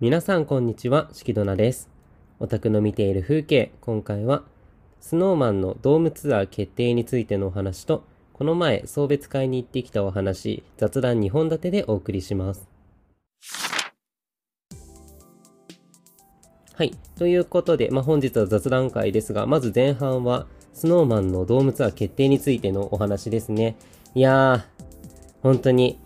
皆さんこんにちは、しきどなです。オタクの見ている風景、今回は、スノーマンのドームツアー決定についてのお話と、この前送別会に行ってきたお話、雑談2本立てでお送りします。はい。ということで、まあ、本日は雑談会ですが、まず前半は、スノーマンのドームツアー決定についてのお話ですね。いやー、本当に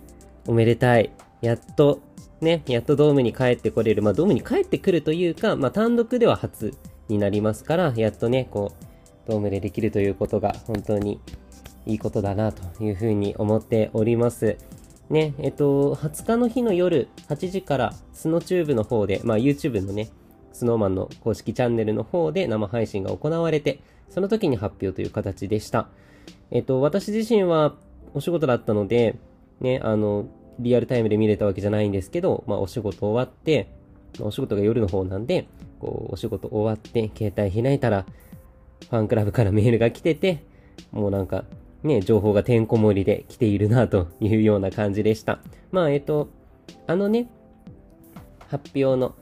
おめでたい。やっと、ね、やっとドームに帰ってこれる。まあ、ドームに帰ってくるというか、まあ、単独では初になりますから、やっとね、こう、ドームでできるということが本当にいいことだなというふうに思っております。ね、えっと、20日の日の夜8時からスノチューブの方で、まあ YouTube のね、スノーマンの公式チャンネルの方で生配信が行われて、その時に発表という形でした。えっと、私自身はお仕事だったので、ね、あの、リアルタイムで見れたわけじゃないんですけど、まあお仕事終わって、お仕事が夜の方なんで、こう、お仕事終わって、携帯開いたら、ファンクラブからメールが来てて、もうなんか、ね、情報がてんこ盛りで来ているなというような感じでした。まあ、えっと、あのね、発表の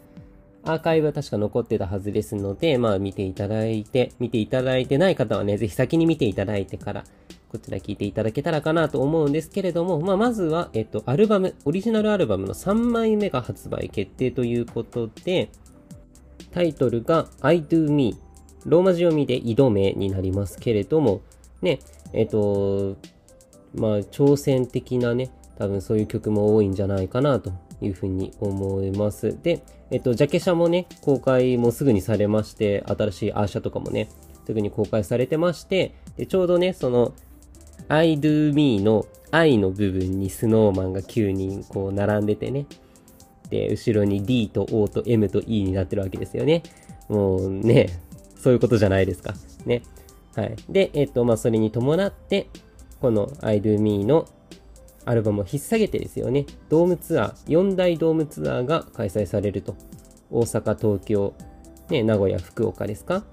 アーカイブは確か残ってたはずですので、まあ見ていただいて、見ていただいてない方はね、ぜひ先に見ていただいてから、こちら聞いていただけたらかなと思うんですけれども、まあまずは、えっと、アルバム、オリジナルアルバムの3枚目が発売決定ということで、タイトルが I Do Me ローマ字読みで挑めになりますけれども、ね、えっと、まあ、挑戦的なね、多分そういう曲も多いんじゃないかなというふうに思います。で、えっと、ジャケ写もね、公開もすぐにされまして、新しいアーシャとかもね、すぐに公開されてまして、でちょうどね、その、I do me の愛の部分にスノーマンが9人こう並んでてね、で、後ろに D と O と M と E になってるわけですよね。もうね、そういうことじゃないですか。ね。はい。で、えっと、まあ、それに伴って、この I Do Me のアルバムを引っ提げてですよね、ドームツアー、4大ドームツアーが開催されると。大阪、東京、ね、名古屋、福岡ですか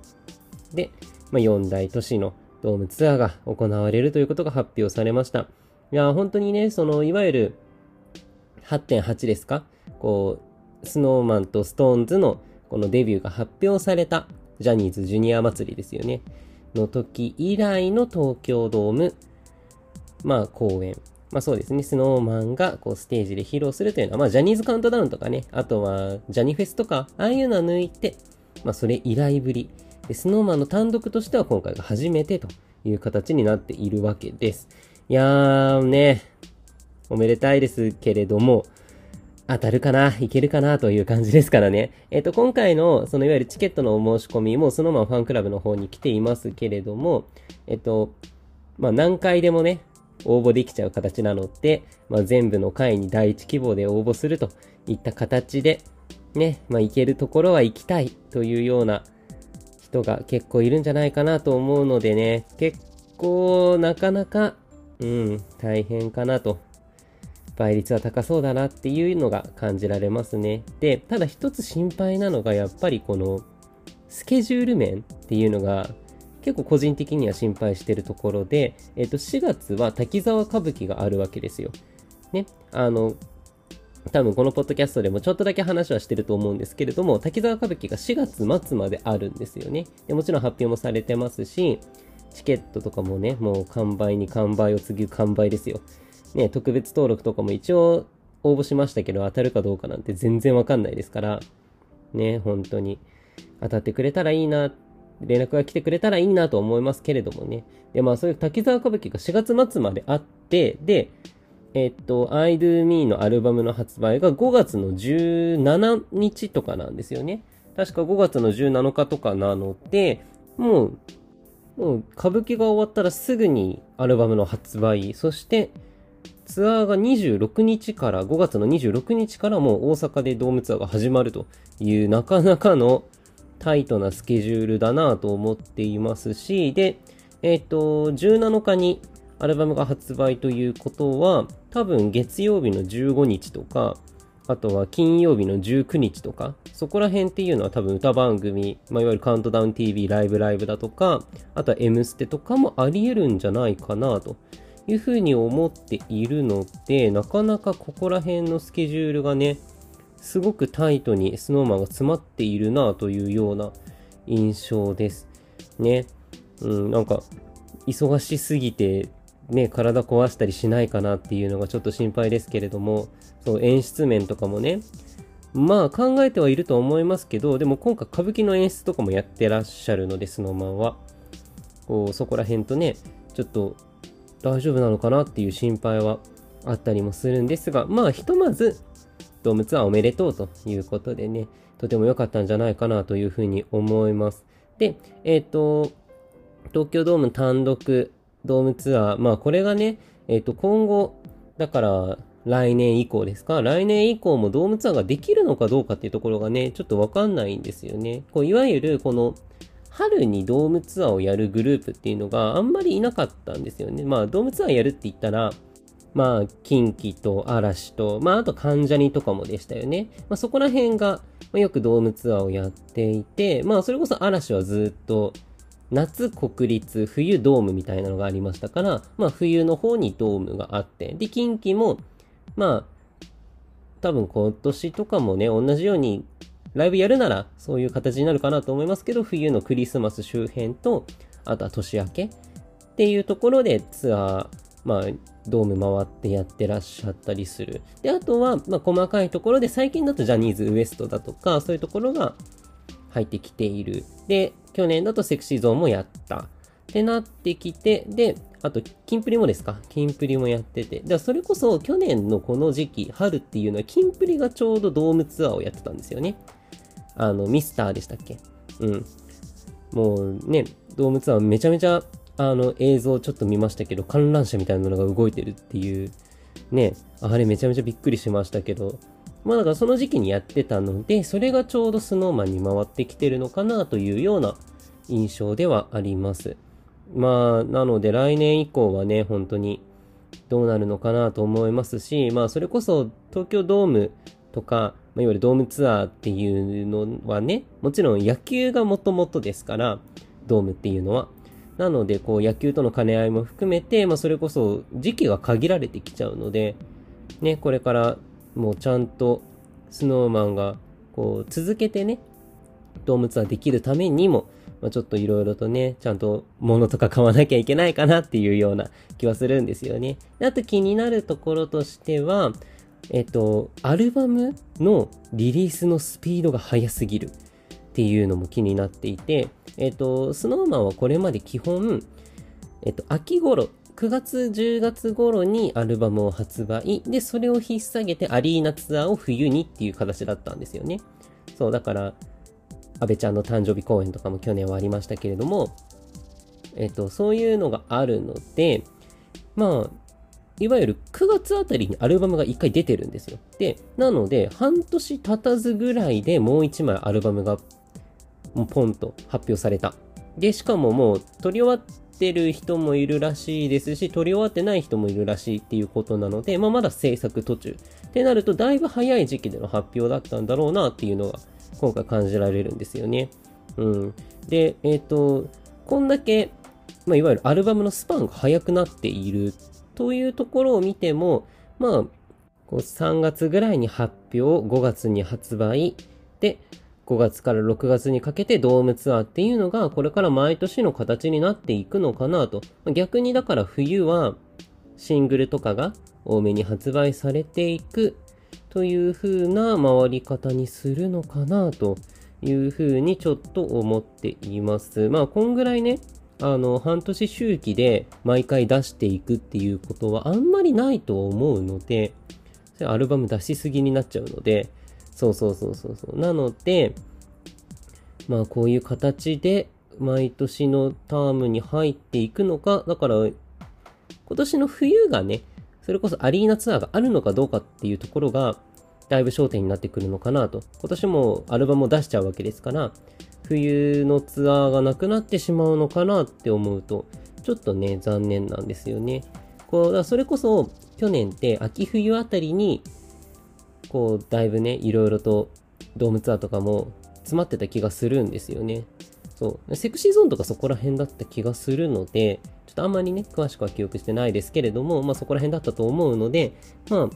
で、まあ、4大都市のドームツアーが行われるということが発表されました。いや、本当にね、その、いわゆる8.8ですか？こう、スノーマンとストーンズのこのデビューが発表されたジャニーズジュニア祭りですよね。の時以来の東京ドーム、まあ公演。まあそうですね、スノーマンがこうステージで披露するというのは、まあジャニーズカウントダウンとかね、あとはジャニフェスとか、ああいうのは抜いて、まあそれ以来ぶり。で、スノーマンの単独としては今回が初めてという形になっているわけです。いやーね、おめでたいですけれども、当たるかな？いけるかな？という感じですからね。えっ、と、今回の、そのいわゆるチケットのお申し込みも、そのままファンクラブの方に来ていますけれども、えっ、と、まあ、何回でもね、応募できちゃう形なので、まあ、全部の回に第一希望で応募するといった形で、ね、まあ、行けるところは行きたいというような人が結構いるんじゃないかなと思うのでね、結構なかなか、うん、大変かなと倍率は高そうだなっていうのが感じられますね。で、ただ一つ心配なのがやっぱりこのスケジュール面っていうのが結構個人的には心配してるところで、えっと、4月は滝沢歌舞伎があるわけですよ。ね。あの、多分このポッドキャストでもちょっとだけ話はしてると思うんですけれども、滝沢歌舞伎が4月末まであるんですよね。でもちろん発表もされてますし、チケットとかもね、もう完売に完売を次ぐ完売ですよ。ね、特別登録とかも一応応募しましたけど、当たるかどうかなんて全然わかんないですから、ね、本当に当たってくれたらいいな、連絡が来てくれたらいいなと思いますけれどもね。で、まあそういう滝沢歌舞伎が4月末まであって、で、えっと、I Do Me のアルバムの発売が5月の17日とかなんですよね。確か5月の17日とかなので、もう、もう歌舞伎が終わったらすぐにアルバムの発売、そしてツアーが26日から、5月の26日からもう大阪でドームツアーが始まるというなかなかのタイトなスケジュールだなと思っていますし、で、えっ、と、17日にアルバムが発売ということは、多分月曜日の15日とか、あとは金曜日の19日とか、そこら辺っていうのは多分歌番組、まあ、いわゆるカウントダウン TV ライブライブだとか、あとは M ステとかもあり得るんじゃないかなというふうに思っているので、なかなかここら辺のスケジュールがね、すごくタイトに snowman が詰まっているなというような印象です。ね。うん、なんか、忙しすぎて、ね、体壊したりしないかなっていうのがちょっと心配ですけれども、そう、演出面とかもね、まあ考えてはいると思いますけど、でも今回歌舞伎の演出とかもやってらっしゃるので、スノーマンは。こう、そこら辺とね、ちょっと大丈夫なのかなっていう心配はあったりもするんですが、まあひとまず、ドームツアーおめでとうということでね、とても良かったんじゃないかなというふうに思います。で、えっ、ー、と、東京ドーム単独ドームツアー、まあこれがね、えっ、ー、と今後、だから来年以降ですか？来年以降もドームツアーができるのかどうかっていうところがね、ちょっとわかんないんですよね。こういわゆるこの春にドームツアーをやるグループっていうのがあんまりいなかったんですよね。まあドームツアーやるって言ったら、まあ、近畿と嵐と、まあ、あと関ジャニとかもでしたよね。まあ、そこら辺が、まあ、よくドームツアーをやっていて、まあ、それこそ嵐はずっと、夏国立、冬ドームみたいなのがありましたから、まあ、冬の方にドームがあって、で、近畿も、まあ、多分今年とかもね、同じように、ライブやるなら、そういう形になるかなと思いますけど、冬のクリスマス周辺と、あとは年明けっていうところでツアー、まあ、ドーム回ってやってらっしゃったりする。で、あとは、まあ、細かいところで、最近だとジャニーズ WEST だとか、そういうところが入ってきている。で、去年だとセクシーゾーンもやった。ってなってきて、で、あと、キンプリもですか？キンプリもやってて。だそれこそ去年のこの時期、春っていうのは、キンプリがちょうどドームツアーをやってたんですよね。あの、ミスターでしたっけ？うん。もうね、ドームツアーめちゃめちゃあの映像ちょっと見ましたけど、観覧車みたいなのが動いてるっていう、ね、あれめちゃめちゃびっくりしましたけど、まあだからその時期にやってたので、それがちょうどスノーマンに回ってきてるのかなというような印象ではあります。まあ、なので来年以降はね、本当にどうなるのかなと思いますし、まあそれこそ東京ドームとか、まあ、いわゆるドームツアーっていうのはね、もちろん野球がもともとですから、ドームっていうのは。なので、こう、野球との兼ね合いも含めて、まあ、それこそ時期が限られてきちゃうので、ね、これからもうちゃんと、スノーマンが、こう、続けてね、ドームツアーできるためにも、まあ、ちょっといろいろとね、ちゃんと物とか買わなきゃいけないかなっていうような気はするんですよね。あと気になるところとしては、えっと、アルバムのリリースのスピードが速すぎるっていうのも気になっていて、えっ、ー、と、スノーマンはこれまで基本、えっ、と、秋頃、9月、10月頃にアルバムを発売。で、それを引っ提げてアリーナツアーを冬にっていう形だったんですよね。そう、だから、安倍ちゃんの誕生日公演とかも去年はありましたけれども、えっ、と、そういうのがあるので、まあ、いわゆる9月あたりにアルバムが1回出てるんですよ。で、なので、半年経たずぐらいでもう1枚アルバムがポンと発表された。で、しかももう撮り終わってる人もいるらしいですし、撮り終わってない人もいるらしいっていうことなので、まあ、まだ制作途中。ってなると、だいぶ早い時期での発表だったんだろうなっていうのが、今回感じられるんですよね。うん。で、えっ、ー、と、こんだけ、まあ、いわゆるアルバムのスパンが速くなっているというところを見ても、まあ、こう3月ぐらいに発表、5月に発売、で、5月から6月にかけてドームツアーっていうのがこれから毎年の形になっていくのかなと。逆にだから冬はシングルとかが多めに発売されていくという風な回り方にするのかなという風にちょっと思っています。まあこんぐらいね、あの半年周期で毎回出していくっていうことはあんまりないと思うので、アルバム出しすぎになっちゃうので、そうそうそうそうそう。なので、まあこういう形で毎年のタームに入っていくのか、だから今年の冬がね、それこそアリーナツアーがあるのかどうかっていうところが、だいぶ焦点になってくるのかなと。今年もアルバムを出しちゃうわけですから、冬のツアーがなくなってしまうのかなって思うと、ちょっとね、残念なんですよね。こう、だそれこそ、去年って秋冬あたりにこう、だいぶね、いろいろとドームツアーとかも詰まってた気がするんですよね。そう。セクシーゾーンとかそこら辺だった気がするので、ちょっとあんまりね、詳しくは記憶してないですけれども、まあそこら辺だったと思うので、まあ、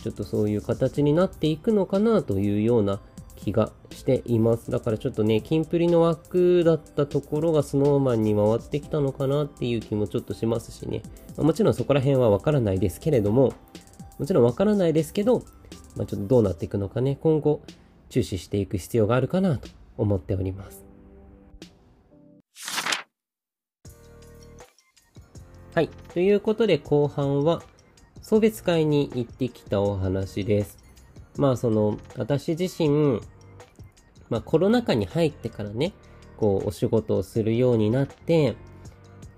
ちょっとそういう形になっていくのかなというような気がしています。だからちょっとね、キンプリの枠だったところが snowman に回ってきたのかなっていう気もちょっとしますしね。もちろんそこら辺はわからないですけれども、もちろんわからないですけど、まあ、ちょっとどうなっていくのかね、今後注視していく必要があるかなと思っております。はい。ということで後半は送別会に行ってきたお話です。まあその私自身まあ、コロナ禍に入ってからね、こう、お仕事をするようになって、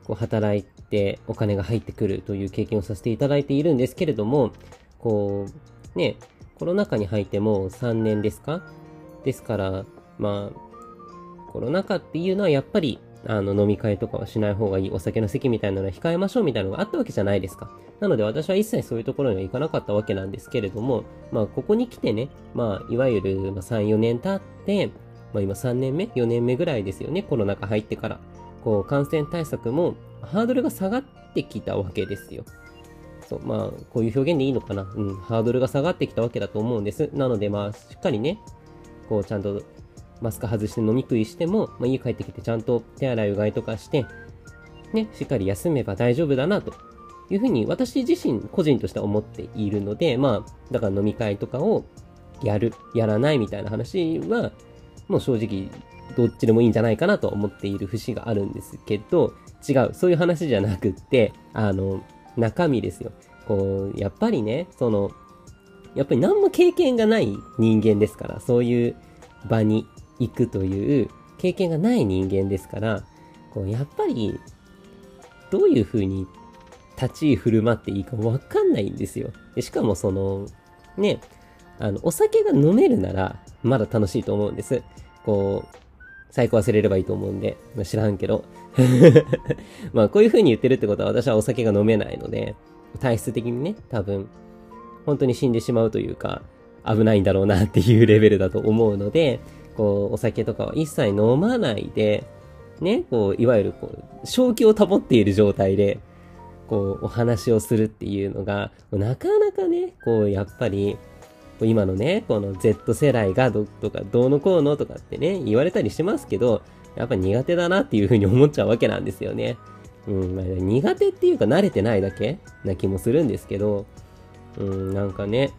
こう、働いてお金が入ってくるという経験をさせていただいているんですけれども、こう、ね、コロナ禍に入ってもう3年ですか？ですから、まあ、コロナ禍っていうのはやっぱり、あの、飲み会とかはしない方がいい、お酒の席みたいなのは控えましょうみたいなのがあったわけじゃないですか。なので私は一切そういうところには行かなかったわけなんですけれども、まあ、ここに来てね、まあ、いわゆる3、4年経って、まあ、今3年目 ?4 年目ぐらいですよね、コロナ禍入ってから。こう、感染対策もハードルが下がってきたわけですよ。そう、まあ、こういう表現でいいのかな。うん、ハードルが下がってきたわけだと思うんです。なので、まあ、しっかりね、こう、ちゃんとマスク外して飲み食いしても、まあ、家帰ってきてちゃんと手洗いうがいとかして、ね、しっかり休めば大丈夫だなというふうに私自身個人としては思っているので、まあ、だから飲み会とかをやる、やらないみたいな話は、もう正直、どっちでもいいんじゃないかなと思っている節があるんですけど、違う、そういう話じゃなくって、あの、中身ですよ。こう、やっぱりね、その、やっぱり何も経験がない人間ですから、そういう場に行くという経験がない人間ですから、こう、やっぱり、どういう風に立ち居振る舞っていいかわかんないんですよ。でしかもその、ね、あの、お酒が飲めるなら、まだ楽しいと思うんです。こう、最高忘れればいいと思うんで、まあ、知らんけど。まあ、こういう風に言ってるってことは私はお酒が飲めないので、体質的にね、多分、本当に死んでしまうというか、危ないんだろうなっていうレベルだと思うので、こう、お酒とかは一切飲まないで、ね、こう、いわゆるこう、正気を保っている状態で、こう、お話をするっていうのが、なかなかね、こう、やっぱり、今のね、この Z 世代がどとかどうのこうのとかってね、言われたりしますけど、やっぱ苦手だなっていうふうに思っちゃうわけなんですよね。うん、まあ、苦手っていうか慣れてないだけな気もするんですけど、うん、なんかね、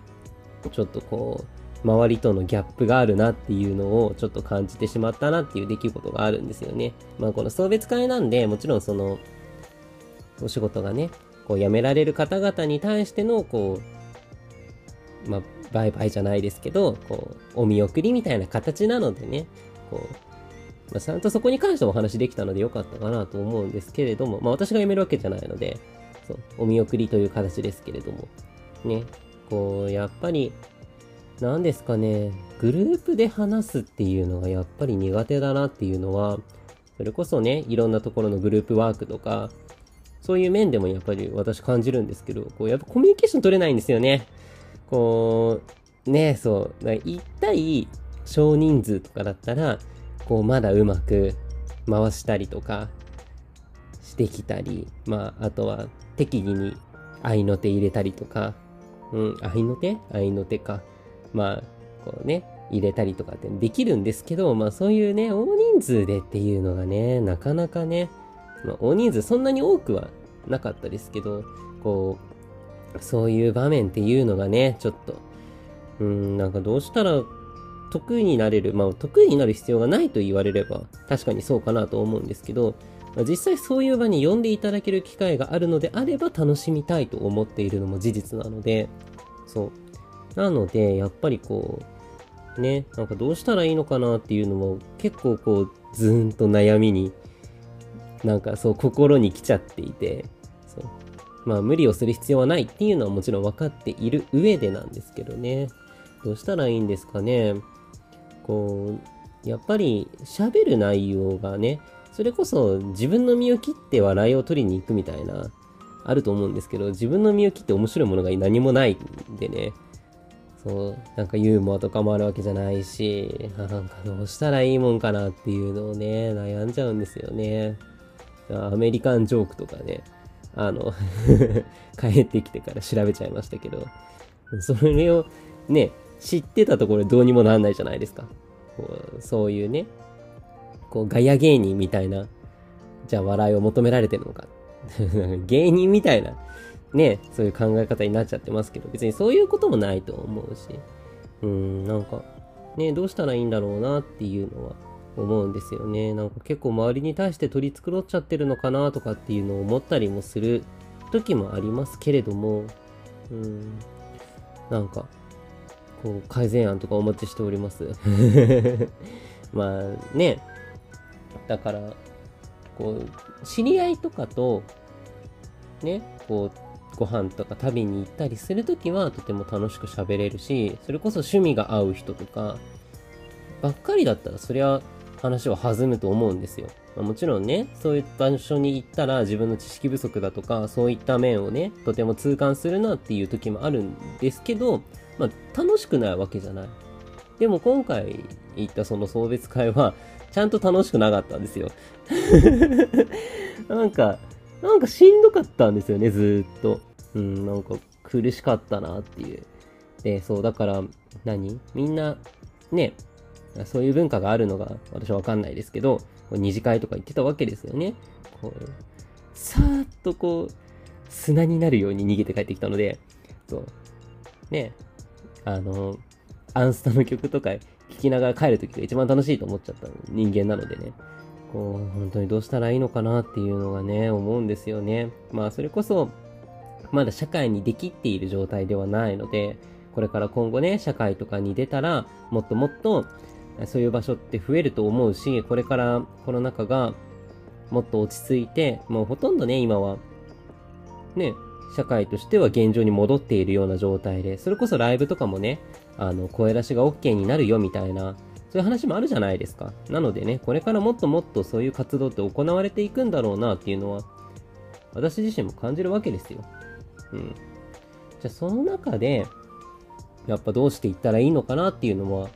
ちょっとこう、周りとのギャップがあるなっていうのをちょっと感じてしまったなっていう出来事があるんですよね。まあこの送別会なんで、もちろんその、お仕事がね、こう辞められる方々に対しての、こう、まあ、バイバイじゃないですけど、こう、お見送りみたいな形なのでね、こう、まあ、ちゃんとそこに関してお話できたのでよかったかなと思うんですけれども、まあ私が辞めるわけじゃないので、そう、お見送りという形ですけれども、ね、こう、やっぱり、何ですかね、グループで話すっていうのがやっぱり苦手だなっていうのは、それこそね、いろんなところのグループワークとか、そういう面でもやっぱり私感じるんですけど、こうやっぱコミュニケーション取れないんですよね。こう、ね、そう、1対少人数とかだったら、こうまだうまく回したりとかしてきたり、まあ、あとは適宜に合いの手入れたりとか、うん、合いの手？合いの手か。まあ、こうね、入れたりとかってできるんですけど、まあそういうね、大人数でっていうのがね、なかなかね、まあ、大人数そんなに多くはなかったですけど、こう、そういう場面っていうのがね、ちょっと、うん、なんかどうしたら得意になれる、まあ得意になる必要がないと言われれば確かにそうかなと思うんですけど、まあ、実際そういう場に呼んでいただける機会があるのであれば楽しみたいと思っているのも事実なので、そう。なので、やっぱりこう、ね、なんかどうしたらいいのかなっていうのも結構こう、ずーんと悩みになんかそう心に来ちゃっていて、そう。まあ無理をする必要はないっていうのはもちろん分かっている上でなんですけどね。どうしたらいいんですかね。こう、やっぱり喋る内容がね、それこそ自分の身を切って笑いを取りに行くみたいな、あると思うんですけど、自分の身を切って面白いものが何もないんでね、そう、なんかユーモアとかもあるわけじゃないし、なんかどうしたらいいもんかなっていうのをね、悩んじゃうんですよね。アメリカンジョークとかね、あの 帰ってきてから調べちゃいましたけど、それをね、知ってたところどうにもなんないじゃないですか。こうそういうね、こうガヤ芸人みたいな、じゃあ笑いを求められてるのか。芸人みたいな、ね、そういう考え方になっちゃってますけど、別にそういうこともないと思うし、うん、なんか、ね、どうしたらいいんだろうなっていうのは思うんですよね。なんか結構周りに対して取り繕っちゃってるのかなとかっていうのを思ったりもする時もありますけれども、うん、なんか、こう、改善案とかお待ちしております。まあね、だから、こう、知り合いとかと、ね、こう、ご飯とか食べに行ったりするときはとても楽しく喋れるし、それこそ趣味が合う人とか、ばっかりだったらそりゃ話は弾むと思うんですよ。まあ、もちろんね、そういう場所に行ったら自分の知識不足だとか、そういった面をね、とても痛感するなっていう時もあるんですけど、まあ、楽しくないわけじゃない。でも今回行ったその送別会は、ちゃんと楽しくなかったんですよ。なんか、なんかしんどかったんですよね、ずっと。うん、なんか苦しかったなっていう。で、そう、だから何、みんな、ね、そういう文化があるのが私はわかんないですけど、二次会とか行ってたわけですよね。こう、さーっとこう、砂になるように逃げて帰ってきたので、そう、ね、あの、アンスタの曲とか聴きながら帰るときが一番楽しいと思っちゃった人間なのでね。こう、本当にどうしたらいいのかなっていうのがね、思うんですよね。まあ、それこそ、まだ社会にできっている状態ではないので、これから今後ね、社会とかに出たら、もっともっと、そういう場所って増えると思うし、これからコロナ禍がもっと落ち着いて、もうほとんどね、今は、ね、社会としては現状に戻っているような状態で、それこそライブとかもね、あの、声出しが OK になるよみたいな、そういう話もあるじゃないですか。なのでね、これからもっともっとそういう活動って行われていくんだろうなっていうのは、私自身も感じるわけですよ。うん。じゃあその中で、やっぱどうしていったらいいのかなっていうのは、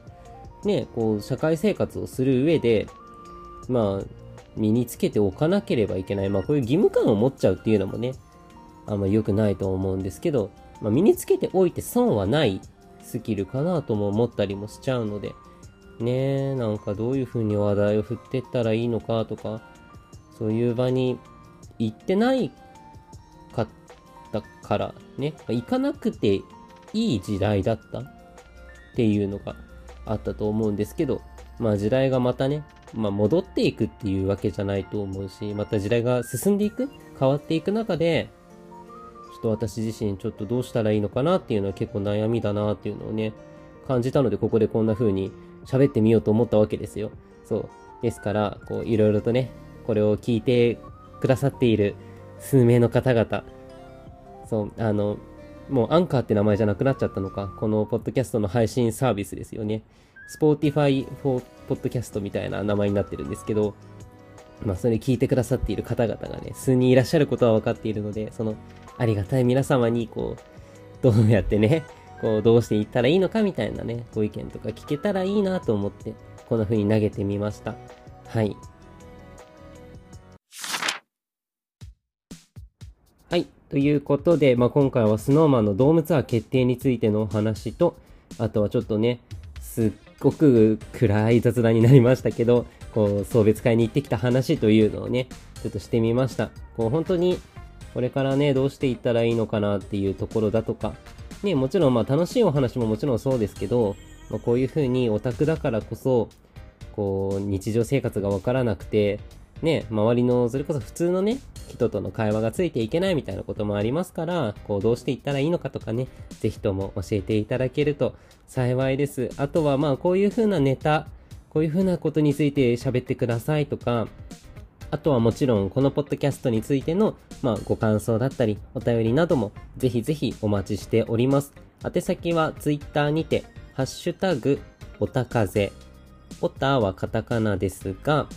ね、こう、社会生活をする上で、まあ、身につけておかなければいけない。まあ、こういう義務感を持っちゃうっていうのもね、あんま良くないと思うんですけど、まあ、身につけておいて損はないスキルかなとも思ったりもしちゃうので、ねえなんかどういう風に話題を振ってったらいいのかとか、そういう場に行ってないかったからね、まあ行かなくていい時代だったっていうのがあったと思うんですけど、まあ時代がまたね、まあ戻っていくっていうわけじゃないと思うし、また時代が進んでいく変わっていく中で、ちょっと私自身ちょっとどうしたらいいのかなっていうのは結構悩みだなっていうのをね、感じたのでここでこんな風に喋ってみようと思ったわけですよ。そう。ですから、こういろいろとね、これを聞いてくださっている数名の方々、そう、あの、もうアンカーって名前じゃなくなっちゃったのか、このポッドキャストの配信サービスですよね。Spotify for Podcast みたいな名前になってるんですけど、まあそれ聞いてくださっている方々がね、数人いらっしゃることは分かっているので、そのありがたい皆様にこう、どうやってね、こうどうしていったらいいのかみたいなね、ご意見とか聞けたらいいなと思って、こんな風に投げてみました。はい。はい。ということで、まあ、今回は snowman のドームツアー決定についてのお話と、あとはちょっとね、すっごく暗い雑談になりましたけど、こう、送別会に行ってきた話というのをね、ちょっとしてみました。こう、本当に、これからね、どうしていったらいいのかなっていうところだとか、ね、もちろんまあ楽しいお話ももちろんそうですけど、まあ、こういうふうにオタクだからこそ、こう、日常生活がわからなくて、ね、周りの、それこそ普通のね、人との会話がついていけないみたいなこともありますから、こうどうしていったらいいのかとかね、ぜひとも教えていただけると幸いです。あとはまあこういう風なネタ、こういう風なことについて喋ってくださいとか、あとはもちろんこのポッドキャストについての、まあ、ご感想だったりお便りなどもぜひぜひお待ちしております。宛先は Twitter にて、ハッシュタグ、おたかぜ。おたはカタカナですが、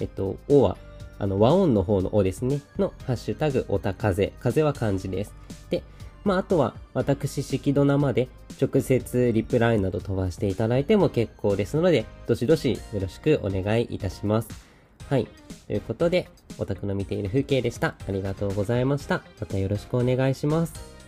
えっと、おはあの、和音の方のおですね、のハッシュタグ、おた風。風は漢字です。で、まあ、あとは、私、式戸生で、直接リプラインなど飛ばしていただいても結構ですので、どしどしよろしくお願いいたします。はい。ということで、お宅の見ている風景でした。ありがとうございました。またよろしくお願いします。